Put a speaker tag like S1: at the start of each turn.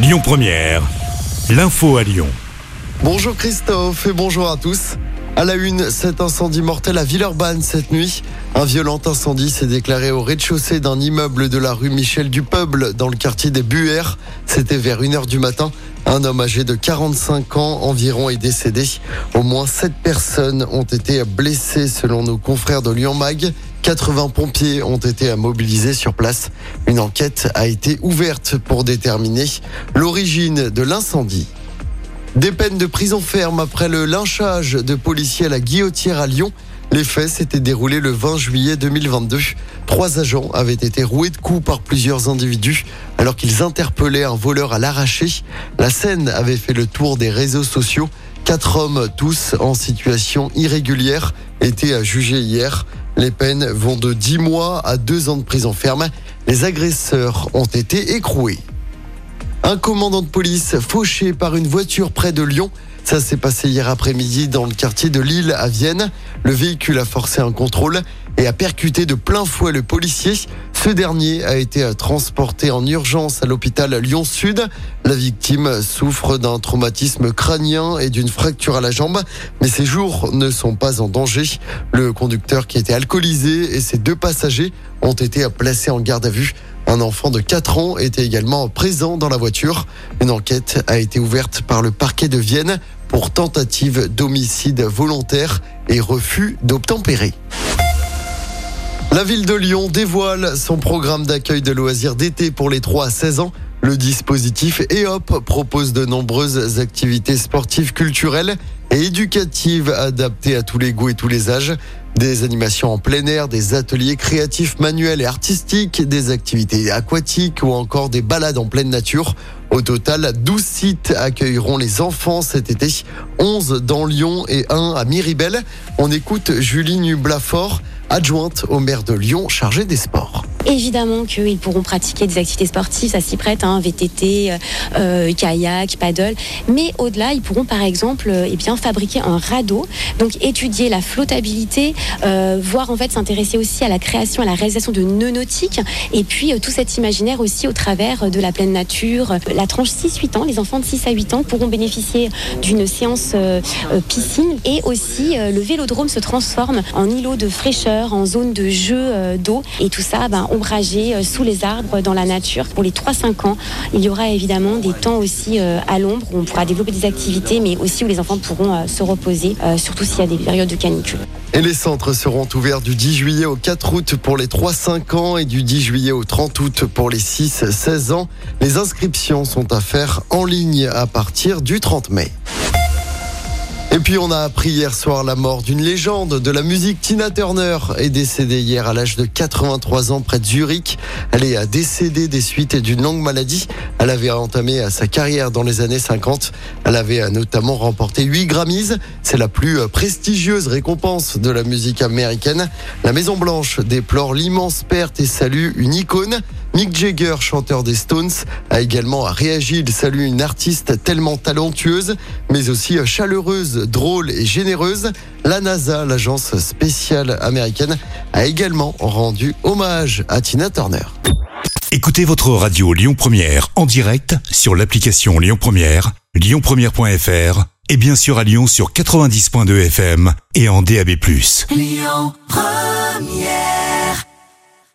S1: Lyon Première, l'info à Lyon.
S2: Bonjour Christophe et bonjour à tous. À la une, cet incendie mortel à Villeurbanne cette nuit. Un violent incendie s'est déclaré au rez-de-chaussée d'un immeuble de la rue Michel du Peuple dans le quartier des Buères. C'était vers 1h du matin. Un homme âgé de 45 ans environ est décédé. Au moins 7 personnes ont été blessées selon nos confrères de Lyon Mag. 80 pompiers ont été mobilisés sur place. Une enquête a été ouverte pour déterminer l'origine de l'incendie. Des peines de prison ferme après le lynchage de policiers à la guillotière à Lyon. Les faits s'étaient déroulés le 20 juillet 2022. Trois agents avaient été roués de coups par plusieurs individus alors qu'ils interpellaient un voleur à l'arraché. La scène avait fait le tour des réseaux sociaux. Quatre hommes, tous en situation irrégulière, étaient jugés hier. Les peines vont de 10 mois à 2 ans de prison ferme. Les agresseurs ont été écroués. Un commandant de police fauché par une voiture près de Lyon. Ça s'est passé hier après-midi dans le quartier de Lille à Vienne. Le véhicule a forcé un contrôle et a percuté de plein fouet le policier. Ce dernier a été transporté en urgence à l'hôpital Lyon-Sud. La victime souffre d'un traumatisme crânien et d'une fracture à la jambe, mais ses jours ne sont pas en danger. Le conducteur qui était alcoolisé et ses deux passagers ont été placés en garde à vue. Un enfant de 4 ans était également présent dans la voiture. Une enquête a été ouverte par le parquet de Vienne pour tentative d'homicide volontaire et refus d'obtempérer. La ville de Lyon dévoile son programme d'accueil de loisirs d'été pour les 3 à 16 ans. Le dispositif EOP propose de nombreuses activités sportives, culturelles et éducatives adaptées à tous les goûts et tous les âges. Des animations en plein air, des ateliers créatifs manuels et artistiques, des activités aquatiques ou encore des balades en pleine nature. Au total, 12 sites accueilleront les enfants cet été, 11 dans Lyon et 1 à Miribel. On écoute Julie Nublafort, adjointe au maire de Lyon chargée des sports.
S3: Évidemment qu'ils pourront pratiquer des activités sportives, ça s'y prête, hein, VTT, euh, euh, kayak, paddle. Mais au-delà, ils pourront par exemple euh, eh bien, fabriquer un radeau, donc étudier la flottabilité, euh, voire en fait s'intéresser aussi à la création, à la réalisation de nœuds nautiques, et puis tout cet imaginaire aussi au travers de la pleine nature. La tranche 6-8 ans, les enfants de 6 à 8 ans pourront bénéficier d'une séance piscine et aussi le vélodrome se transforme en îlot de fraîcheur, en zone de jeu d'eau, et tout ça, ben, ombragé euh, sous les arbres dans la nature. Pour les 3-5 ans, il y aura évidemment des temps aussi euh, à l'ombre où on pourra développer des activités, mais aussi où les enfants pourront euh, se reposer, surtout s'il y a des périodes de canicule.
S2: Et les centres seront ouverts du 10 juillet au 4 août pour les 3-5 ans et du 10 juillet au 30 août pour les 6-16 ans. Les inscriptions sont à faire en ligne à partir du 30 mai. Et puis on a appris hier soir la mort d'une légende de la musique. Tina Turner est décédée hier à l'âge de 83 ans près de Zurich. Elle est décédée des suites d'une longue maladie. Elle avait entamé sa carrière dans les années 50. Elle avait notamment remporté 8 Grammys. C'est la plus prestigieuse récompense de la musique américaine. La Maison Blanche déplore l'immense perte et salue une icône. Mick Jagger, chanteur des Stones, a également réagi. Il salue une artiste tellement talentueuse, mais aussi chaleureuse, drôle et généreuse. La NASA, l'agence spéciale américaine, a également rendu hommage à Tina Turner.
S1: Écoutez votre radio Lyon Première en direct sur l'application Lyon Première, lyonpremière.fr et bien sûr à Lyon sur 90.2 FM et en DAB+. Lyon Première